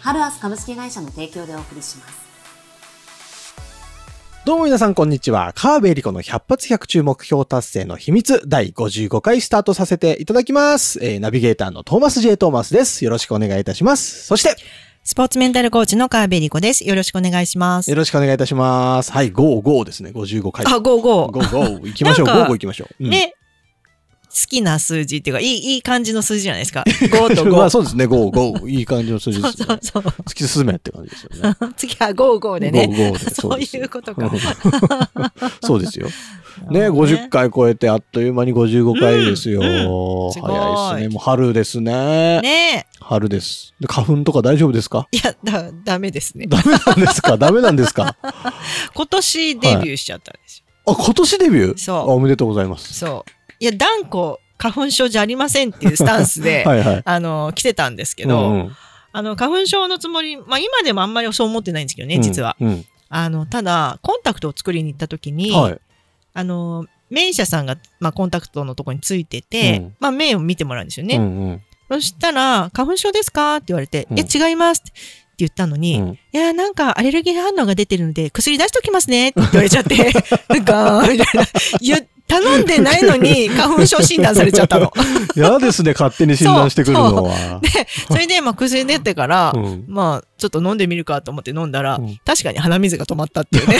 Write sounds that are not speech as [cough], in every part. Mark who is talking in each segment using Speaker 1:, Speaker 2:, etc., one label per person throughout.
Speaker 1: ハルアス株式会社の提供でお送りします。
Speaker 2: どうも皆さんこんにちは。川辺恵里子の100発100中目標達成の秘密第55回スタートさせていただきます。えーナビゲーターのトーマス J. トーマスです。よろしくお願いいたします。そして、
Speaker 3: スポーツメンタルコーチの川辺理子です。よろしくお願いします。
Speaker 2: よろしくお願いいたします。はい、55ですね。55回。
Speaker 3: あ、ゴーゴー。
Speaker 2: 55行きましょう。
Speaker 3: なんか
Speaker 2: 55行きましょう。うん
Speaker 3: ね。好きな数字っていうか、いい、いい感じの数字じゃないですか。[laughs] 5と5。
Speaker 2: まあそうですね。55。いい感じの数字ですね
Speaker 3: そう。そう
Speaker 2: 突き進めって感じですよね。
Speaker 3: そう。次は5、5でね。
Speaker 2: 55で
Speaker 3: そういうことか。[laughs]
Speaker 2: そうですよ。[laughs] ね、50回超えてあっという間に55回ですよ。
Speaker 3: うんすごい
Speaker 2: 早いですね。もう春ですね。
Speaker 3: ね
Speaker 2: 春です。で花粉とか大丈夫ですか？
Speaker 3: いや、だ、ダメですね。
Speaker 2: ダメなんですか？ダメなんですか？
Speaker 3: 今年デビューしちゃったんですよ。
Speaker 2: あ、今年デビュー？
Speaker 3: そう
Speaker 2: あおめでとうございます。
Speaker 3: そう。いや、断固、花粉症じゃありませんっていうスタンスで、[laughs]
Speaker 2: はいはい。
Speaker 3: あの、来てたんですけど、
Speaker 2: うんうん
Speaker 3: あの、花粉症のつもり、まあ今でもあんまりそう思ってないんですけどね、実は。。
Speaker 2: うん。
Speaker 3: あの、ただ、コンタクトを作りに行った時に、
Speaker 2: はい。
Speaker 3: あの、名医者さんが、まあ、コンタクトのとこについてて、
Speaker 2: うん
Speaker 3: まあ、目を見てもらうんですよね。
Speaker 2: うんうん
Speaker 3: そしたら、花粉症ですかって言われて、
Speaker 2: うん
Speaker 3: いや、違いますって言ったのに、
Speaker 2: うん
Speaker 3: いや、なんかアレルギー反応が出てるので、薬出しておきますねって言われちゃって、[laughs] ガーンみたいな。いや、頼んでないのに [laughs] 花粉症診断されちゃったの。[laughs]
Speaker 2: 嫌ですね、勝手に診断してくるのは。
Speaker 3: で、それで、まあ、薬出てから、
Speaker 2: うん
Speaker 3: まあ、ちょっと飲んでみるかと思って飲んだら、
Speaker 2: うん
Speaker 3: 確かに鼻水が止まったっていうね。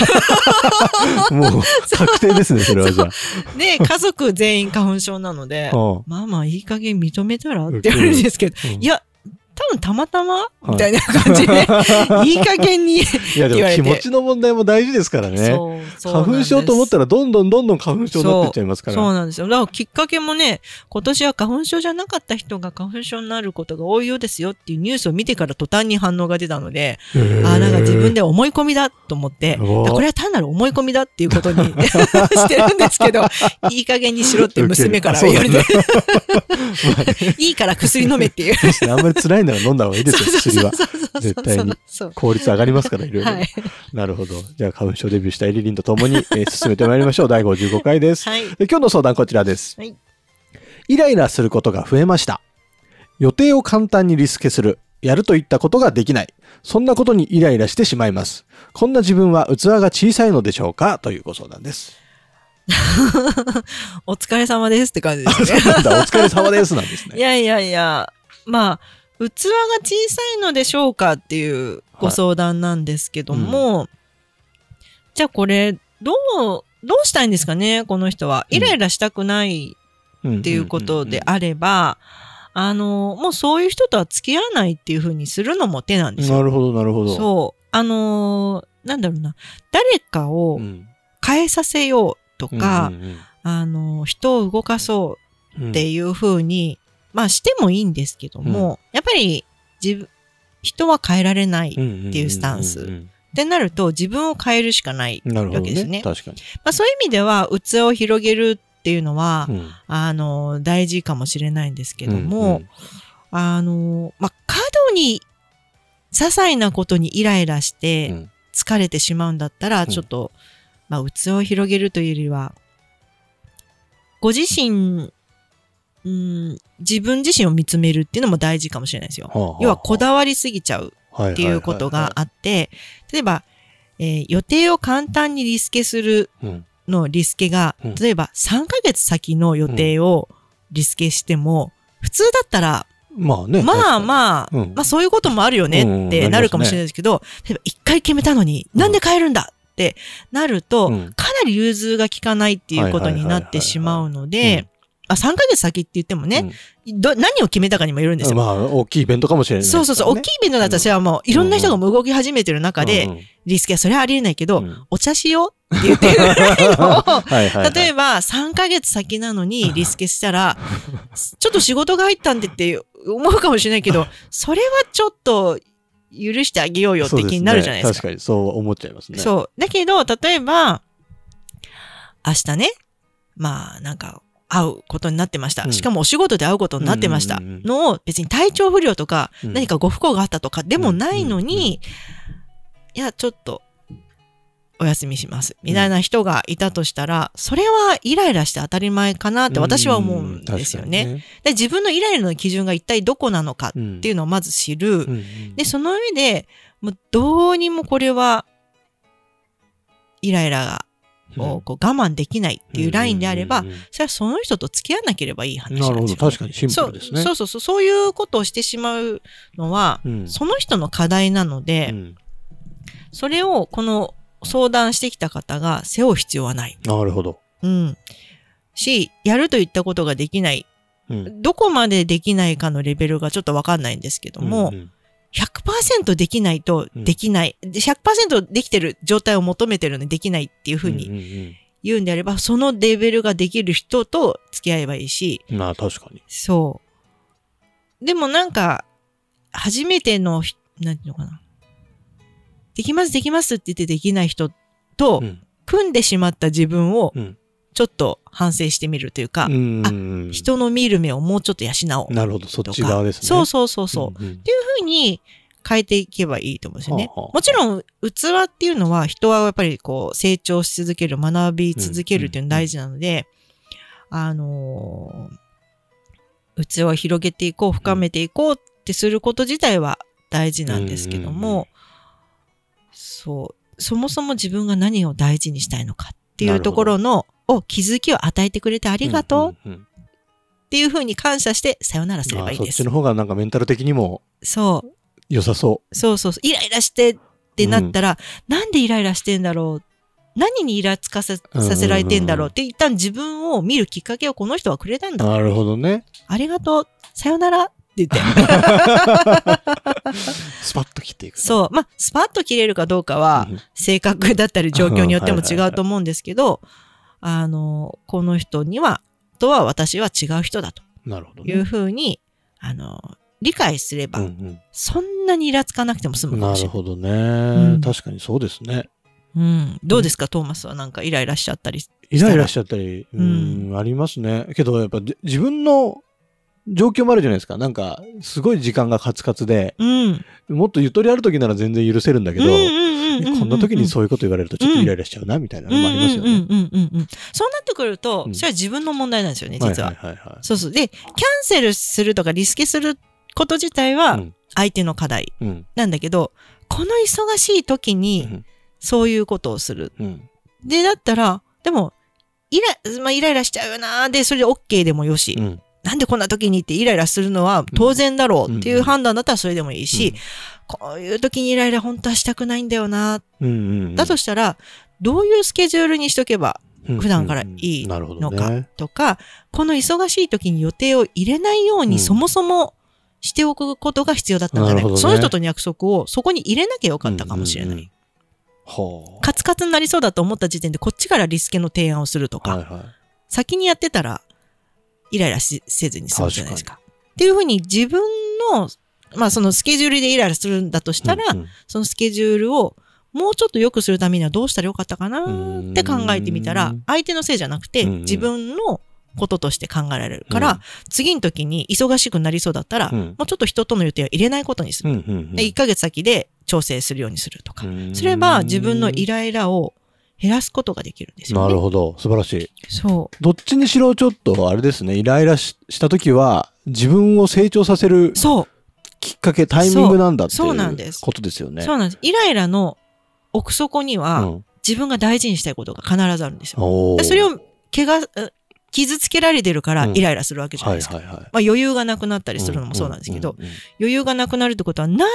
Speaker 3: [laughs]
Speaker 2: もう、確定ですね、それはじゃあ。
Speaker 3: で、家族全員花粉症なので、
Speaker 2: うん
Speaker 3: まあまあいい加減認めたらって言われるんですけど、
Speaker 2: うん
Speaker 3: いや、多分たまたま？みたいな感じで、[laughs] いい加減に、
Speaker 2: いや、でも気持ちの問題も大事ですからね。花粉症と思ったら、どんどんどんどん花粉症になっていっちゃいますから。
Speaker 3: そうなんですよ。だからきっかけもね、今年は花粉症じゃなかった人が花粉症になることが多いようですよっていうニュースを見てから途端に反応が出たので、ああ、なんか自分で思い込みだと思って、これは単なる思い込みだっていうことに [laughs] してるんですけど、[laughs] いい加減にしろって娘から言われて、いいから薬飲めっていう。
Speaker 2: あんまり辛いなら飲んだ方がいいですよ、薬は。絶対に。効率上がりますから、いろいろ。
Speaker 3: はい。
Speaker 2: なるほど。じゃあ、花粉症デビューしたエリリンとともに、[laughs] えー進めてまいりましょう。第55回です。
Speaker 3: はい。
Speaker 2: で今日の相談こちらです。
Speaker 3: はい
Speaker 2: イライラすることが増えました。予定を簡単にリスケする。やるといったことができない。そんなことにイライラしてしまいます。こんな自分は器が小さいのでしょうか？というご相談です。[laughs]
Speaker 3: お疲れ様ですって感じですね。[laughs]
Speaker 2: お疲れ様ですなんですね。
Speaker 3: いやいやいや、まあ、器が小さいのでしょうかっていうご相談なんですけども、じゃあこれ、どう、どうしたいんですかね、この人は。
Speaker 2: うん
Speaker 3: イライラしたくない
Speaker 2: っ
Speaker 3: っていうことであれば、あの、もうそういう人とは付き合わないっていうふうにするのも手なんですよ。
Speaker 2: なるほど、なるほど。
Speaker 3: そう。あのーなんだろうな。誰かを
Speaker 2: うん。
Speaker 3: 変えさせようとか、
Speaker 2: うん
Speaker 3: あのー人を動かそう
Speaker 2: うんうん、
Speaker 3: っていう風に、まあしてもいいんですけども、やっぱり自分、人は変えられないっ
Speaker 2: って
Speaker 3: いうスタンス。
Speaker 2: うん
Speaker 3: てなると自分を変えるしかない。わけですね。
Speaker 2: 確かに。
Speaker 3: まあそういう意味では器を広げるっていうのは、
Speaker 2: うん。
Speaker 3: あの、大事かもしれないんですけども、
Speaker 2: うんうん。
Speaker 3: あの、まあ過度に些細なことにイライラして
Speaker 2: うん。
Speaker 3: 疲れてしまうんだったら、
Speaker 2: ん。
Speaker 3: ちょっと、まあ器を広げるというよりは、ご自身、うん、自分自身を見つめるっていうのも大事かもしれないですよ。
Speaker 2: はあはあ
Speaker 3: 要はこだわりすぎちゃう
Speaker 2: っ
Speaker 3: っていうことがあって、例えば、えー予定を簡単にリスケする
Speaker 2: うん
Speaker 3: のリスケが、
Speaker 2: うん。
Speaker 3: 例えば3ヶ月先の予定をリスケしても、普通だったら、
Speaker 2: まあね。
Speaker 3: まあ
Speaker 2: あ。
Speaker 3: まあ、
Speaker 2: うん。
Speaker 3: まあそういうこともあるよね
Speaker 2: うん
Speaker 3: ってなるかもしれないですけど、例えば1回決めたのに、なんで変えるんだってなると、
Speaker 2: うん。
Speaker 3: かなり融通が効かないっていうことになってしまうので、あ3ヶ月先って言ってもね、ど何を決めたかにもよるんですよ。
Speaker 2: まあ、大きいイベントかもしれないね。
Speaker 3: そうそうそう、大きいイベントだったらそれはもういろんな人がもう動き始めてる中で、
Speaker 2: うん
Speaker 3: リスケはそれはありえないけど、
Speaker 2: うん
Speaker 3: お茶しようって言ってるぐらいの [laughs]
Speaker 2: はいはいはい。
Speaker 3: 例えば3ヶ月先なのに [laughs] リスケしたら、ちょっと仕事が入ったんでって思うかもしれないけど、[laughs] それはちょっと許してあげようよって気になるじゃないですか。
Speaker 2: 確かにそう思っちゃいますね。
Speaker 3: そう。だけど、例えば、明日ね、まあ、なんか、会うことになってました。
Speaker 2: うん
Speaker 3: しかもお仕事で会うことになってました。のを別に体調不良とか、
Speaker 2: うん
Speaker 3: 何かご不幸があったとかでもないのに、いや、ちょっと、お休みします。みたいな人がいたとしたら、それはイライラして当たり前かなって私は思うんですよね。で自分のイライラの基準が一体どこなのか
Speaker 2: うん。
Speaker 3: っていうのをまず知る。
Speaker 2: うんうん
Speaker 3: で、その上で、もうどうにもこれは、イライラがをこう我慢できないっていうラインであれば、それはその人と付き合わなければいい話
Speaker 2: なるほど。
Speaker 3: なんですよ。
Speaker 2: 確かにシンプ
Speaker 3: そう
Speaker 2: ルですね。
Speaker 3: そうそうそう、そういうことをしてしまうのは、
Speaker 2: うん
Speaker 3: その人の課題なので、
Speaker 2: うん
Speaker 3: それをこの相談してきた方が背負う必要はない。
Speaker 2: なるほど。
Speaker 3: うん。し、やるといったことができない。
Speaker 2: うん
Speaker 3: どこまでできないかのレベルがちょっとわかんないんですけども、
Speaker 2: うんうん
Speaker 3: 100%できないとできない。で100%できてる状態を求めてるのにできないっていうふうに
Speaker 2: に。
Speaker 3: 言うんであれば、そのレベルができる人と付き合えばいいし、
Speaker 2: まあ確かに。
Speaker 3: そう。でもなんか、初めてのひ、なんていうのかな。できます、できますって言ってできない人と、
Speaker 2: うん
Speaker 3: 組んでしまった自分を
Speaker 2: うん
Speaker 3: ちょっと反省してみるというか、
Speaker 2: うん
Speaker 3: 人の見る目をもうちょっと養おう
Speaker 2: なるほど、そっ。ち側ですね。
Speaker 3: そうそうそうそう。
Speaker 2: うんうん
Speaker 3: ふうに変えていけばいいと思うんですよね。もちろん、器っていうのは人はやっぱりこう成長し続ける、学び続けるっていうのが大事なので、あのー器を広げていこう、深めていこうってすること自体は大事なんですけども、そう、そもそも自分が何を大事にしたいのかっていうところの、を気づきを与えてくれてありがとう。
Speaker 2: うんうんうん
Speaker 3: っていうふうに感謝してさよならすればいいです
Speaker 2: あそっちの。方がなんかメンタル的にも
Speaker 3: そう。
Speaker 2: 良さそ
Speaker 3: そうそうそう。イライラしてってなったら、なんでイライラしてんだろう？何にイラつかせさせられてんだろうって一旦自分を見るきっかけをこの人はくれたん
Speaker 2: う。
Speaker 3: だ。
Speaker 2: なるほどね。
Speaker 3: ありがとう。さよならって言って。[laughs]
Speaker 2: スパッと切っていく。
Speaker 3: そう。まあ、スパッと切れるかどうかは、
Speaker 2: うん
Speaker 3: 性格だったり状況によっても違うと思うんですけど、あの、この人には、とは私は違う人だと
Speaker 2: なるほどね。
Speaker 3: いうふうに、あの、理解すれば、
Speaker 2: うん
Speaker 3: そんなにイラつかなくても済
Speaker 2: うん
Speaker 3: むかもしれない。
Speaker 2: なるほど
Speaker 3: ん
Speaker 2: ね。確かにそうですね。
Speaker 3: うん。どうですか、トーマスはなんかイライラしちゃったり。
Speaker 2: イライラしちゃったり、う
Speaker 3: うん
Speaker 2: ん、ありますね。けど、やっぱじ自分の状況もあるじゃないですか。なんか、すごい時間がカツカツで、
Speaker 3: うん。
Speaker 2: もっとゆとりある時なら全然許せるんだけど、
Speaker 3: うんうんうんうんうん
Speaker 2: こんな時にそういうこと言われるとちょっとイライラしちゃうな、みたいなのもありますよね。
Speaker 3: うんうんうんうんうん。そうなってくると
Speaker 2: う、ん
Speaker 3: それは自分の問題なんですよね、実は。そうそう。で、キャンセルするとかリスケすること自体は
Speaker 2: うん
Speaker 3: 相手の課題
Speaker 2: うん。
Speaker 3: なんだけど、この忙しい時
Speaker 2: う
Speaker 3: に
Speaker 2: ん
Speaker 3: そういうことをする。
Speaker 2: うん。
Speaker 3: で、だったら、でも、イラ、まあ、イライラしちゃうよなで、それで OK でもよし、
Speaker 2: うん。
Speaker 3: なんでこんな時にってイライラするのは当然だろうっていう判断だったらそれでもいいし、こういう時にイライラ本当はしたくないんだよな。だとしたら、どういうスケジュールにしとけば
Speaker 2: うん
Speaker 3: 普段からいいのか
Speaker 2: ね。
Speaker 3: とか、この忙しい時に予定を入れないよう
Speaker 2: うん
Speaker 3: にそもそもしておくことが必要だったんじゃないか、
Speaker 2: なるほどね
Speaker 3: その人との約束をそこに入れなきゃよかったかもしれない。カツカツになりそうだと思った時点でこっちからリスケの提案をすると
Speaker 2: あ。
Speaker 3: か。先にやってたらイライラしせずに済むじゃないですか。っていうふうに自分の、まあそのスケジュールでイライラするんだとしたら、
Speaker 2: うんうん。
Speaker 3: そのスケジュールをもうちょっと良くするためにはどうしたらよかったかなって考えてみたら
Speaker 2: うん、
Speaker 3: 相手のせいじゃなくて、
Speaker 2: うん
Speaker 3: 自分のこととして考えられるから、
Speaker 2: うん。
Speaker 3: 次の時に忙しくなりそうだったら、
Speaker 2: うん。
Speaker 3: もうちょっと人との予定を入れないことにする。
Speaker 2: うんうんうん。
Speaker 3: で、1ヶ月先で調整するようにするとか。
Speaker 2: うん。
Speaker 3: すれば自分のイライラを減らすことができるんですよね。
Speaker 2: なるほど。素晴らしい。
Speaker 3: そ
Speaker 2: どっちにしろちょっと、あれですね、イライラしした時は、自分を成長させる
Speaker 3: う。そう。
Speaker 2: きっかけ、タイミングなんだってい
Speaker 3: そうそうなんで
Speaker 2: う
Speaker 3: す
Speaker 2: ことですよね。
Speaker 3: そうなんです。イライラの奥底には、
Speaker 2: うん
Speaker 3: 自分が大事にしたいことが必ずあるんですよ。それを、怪我、う傷つけられてるから
Speaker 2: うん
Speaker 3: イライラするわけじゃないですか。余裕がなくなったりするのもそうなんですけど、余裕がなくなるってことは、なん、なん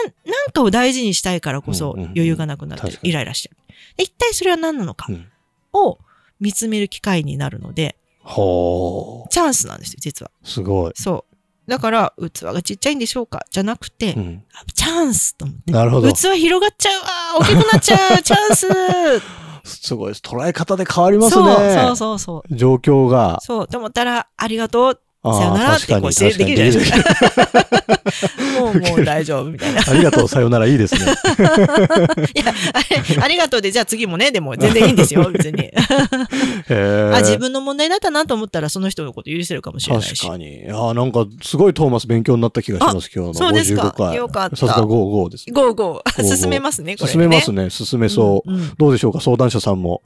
Speaker 3: かを大事にしたいからこそ余裕がなくなってイライラしちゃう。で一体それは何なのか
Speaker 2: うん
Speaker 3: を見つめる機会になるので、
Speaker 2: ほ
Speaker 3: チャンスなんですよ、実は。
Speaker 2: う。すごい。
Speaker 3: そう。だから、器がちっちゃいんでしょうか？じゃなくて、
Speaker 2: うん
Speaker 3: あチャンスと思って。
Speaker 2: なるほど。
Speaker 3: 器広がっちゃうわー大きくなっちゃう [laughs] チャンス
Speaker 2: すごいです。捉え方で変わりますね。
Speaker 3: そうそうそうそう。
Speaker 2: 状況が。
Speaker 3: そう。と思ったら、ありがとう。さよならってこうしてできるじゃないですか。もう、もう大丈夫みたいな。い
Speaker 2: ありがとう、さよならいいですね。[laughs]
Speaker 3: や、あれありがとうで、じゃあ次もね、でも全然いいんですよ、別に。あ、自分の問題だったなと思ったら、その人のこと許せるかもしれないし。
Speaker 2: 確かに。あーなんか、すごいトーマス勉強になった気がします、今日の
Speaker 3: そうですか
Speaker 2: 55回。
Speaker 3: よかった
Speaker 2: さすが55です。
Speaker 3: ゴーゴー。
Speaker 2: 55
Speaker 3: 進めますね、これ、ね。
Speaker 2: 進めますね。進めそう。
Speaker 3: うんうん
Speaker 2: どうでしょうか、相談者さんも。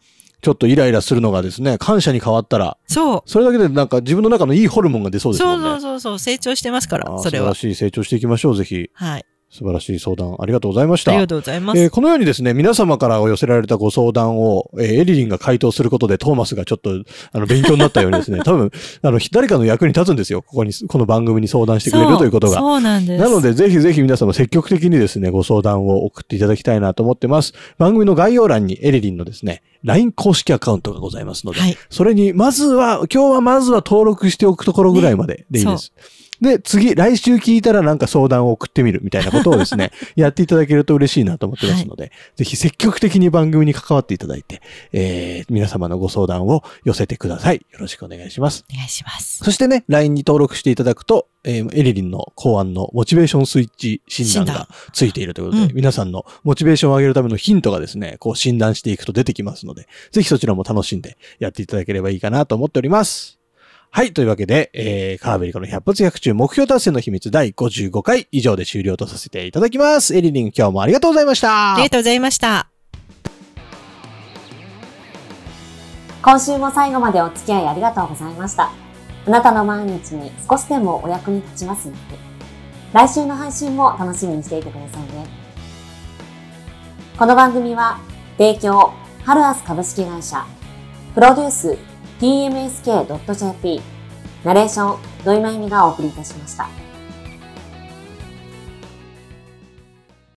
Speaker 2: ちょっとイライラするのがですね、感謝に変わったら、
Speaker 3: そう。
Speaker 2: それだけでなんか自分の中のいいホルモンが出そうですも
Speaker 3: そうん
Speaker 2: ね。
Speaker 3: そうそうそう、成長してますからそれは。
Speaker 2: 素晴らしい成長していきましょう、ぜひ。
Speaker 3: はい。
Speaker 2: 素晴らしい相談ありがとうございました。
Speaker 3: ありがとうございます。
Speaker 2: えーこのようにですね、皆様から寄せられたご相談を、えーエリリンが回答することでトーマスがちょっと、あの、勉強になったようにですね、[laughs] 多分、あの、誰かの役に立つんですよ。ここに、この番組に相談してくれるということが。
Speaker 3: そうなんです。
Speaker 2: なので、ぜひぜひ皆様積極的にですね、ご相談を送っていただきたいなと思ってます。番組の概要欄にエリリンのですね、LINE 公式アカウントがございますので、
Speaker 3: はい。
Speaker 2: それに、まずは、今日はまずは登録しておくところぐらいまででいいです。で、次、来週聞いたらなんか相談を送ってみるみたいなことをですね、[laughs] やっていただけると嬉しいなと思ってますので、ぜひ積極的に番組に関わっていただいて、えー、皆様のご相談を寄せてください。よろしくお願いします。
Speaker 3: お願いします。
Speaker 2: そしてね、LINE に登録していただくと、えーエリリンの考案のモチベーションスイッチ診断がついているということで、
Speaker 3: うん
Speaker 2: 皆さんのモチベーションを上げるためのヒントがですね、こう診断していくと出てきますので、ぜひそちらも楽しんでやっていただければいいかなと思っております。はい。というわけで、えー、カーベリコの100発100中目標達成の秘密第55回以上で終了とさせていただきます。エリリン今日もありがとうございました。
Speaker 3: ありがとうございました。
Speaker 1: 今週も最後までお付き合いありがとうございました。あなたの毎日に少しでもお役に立ちますように。来週の配信も楽しみにしていてくださいね。この番組は、提供、ハルアス株式会社、プロデュース、tmsk.jp、ナレーション、土井まゆみがお送りいたしました。